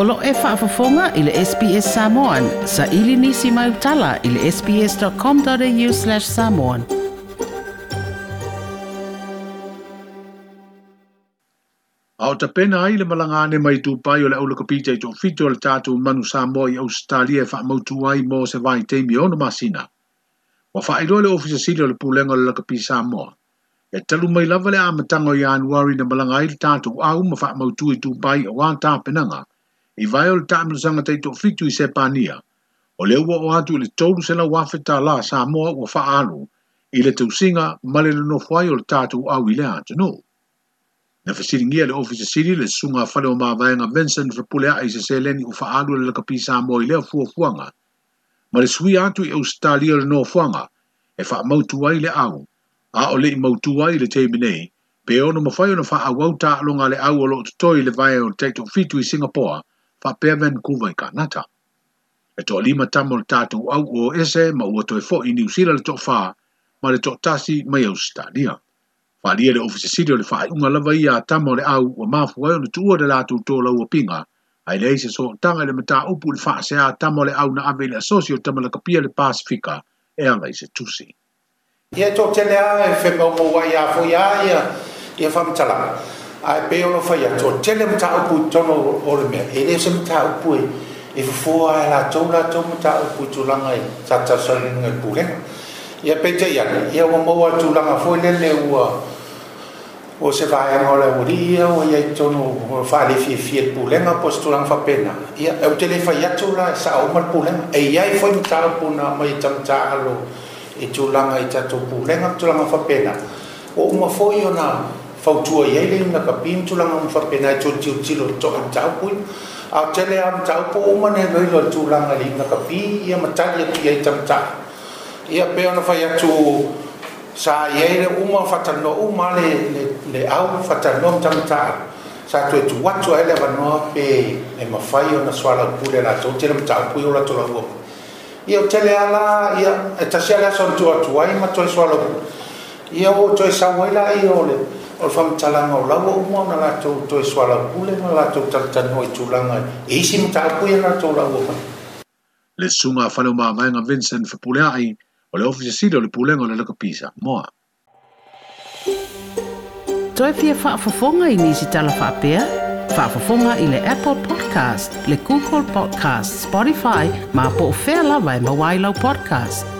Olo e whaafafonga i le SPS Samoan. Sa ili nisi mai utala i le sps.com.au slash samoan. Ao ta pena ai le malanga ane mai tūpai o le aulaka pita i tōwhito le tātou manu Samoa i Australia e whaamautu ai mō se vai teimi o na masina. Wa whaeroa le ofisa sili o le pūlenga le laka Samoa. E talu mai lava le amatango i anuari na malanga ai tātou au ma whaamautu i tūpai o wā tāpenanga i vai o le taʻamalasaga taitoʻafitu i sepania o le ua o atu i le tolusena uafe tālā sa moa ua faaalu i le tausiga ma le lonofo ai o le tatou au i lea atunuu na fesiligia le ofisa sili le susuga afale o mavaega vincent fepuleaʻa i seseleni u faaalu le lakapī sa moa i lea fuafuaga ma le suia atu i ausitalia o le nofoaga e faamautū ai le au a o leʻi mautū ai le teiminei pe ona mafai na faaauau taaaloga alonga le au o loo totoi i le vae o le taʻitoʻafitu i singapoa pa pea Vancouver i Kanata. E to lima tamo le tātou au o ese ma ua toe fo i New Zealand le to whaa ma le to tasi mai Australia. Whalia le ofisi siri o le whaai unga lava ia tamo le au ua mafu ai o le tuua le lātou la lau pinga ai le eise so tanga le mata upu le whaa sea tamo le au na ave le asosio tamo le kapia le Pasifika e anga i se tusi. Ia tō tele a e whemau mou wa a fo ia ia ia mtala ai pe ona fai a to tele mo ta upu tono o le mea e le se mo ta upu e e fufua ai la tau la tau mo ta upu tūlanga e ta ta saringa i pūrenga ia pe te iane ia ua maua tūlanga fo lele ua o se vaeaga o le aualia ua iai tonu faalefiefi le pulega po se tulaga faapena ia au tele fai atu la e saʻauma le pulega e iai cha matau puna mai e tamatā alo e tulaga i tatou pulega tulaga faapena o uma foʻi ona fautua chùa ai le à, là cái pin bên tu langa mo fapenai tu tiu tilo to an tau pui a tele am tau po o mane loi lo tu langa li na ka pi ia matali ki ai tam ta ia pe ona fai atu sa là i ai le uma fatano uma le áo phát au fatano tam ta sa là tu tu watu ai le vanoa pe là mafai ona swala pule la tu tele tau pui ola tu langa ia tele ala ia tasia la son tu atu ai ma tu swala ia chơi tu sa là ia à, ole o le faamatalaga o lava uma ona latou toe soalaupule ma latou talatanoa i tulaga e isi mataupui a latou laua mai le susuga a fale o mavaega vincent faapuleaʻi o le ofisi sili o le pulega o le lekapisa moa toe fia faafofoga i nisi tala faapea faafofoga i le apple podcast le google podcast spotify ma po o fea lava e mauā i lau podcast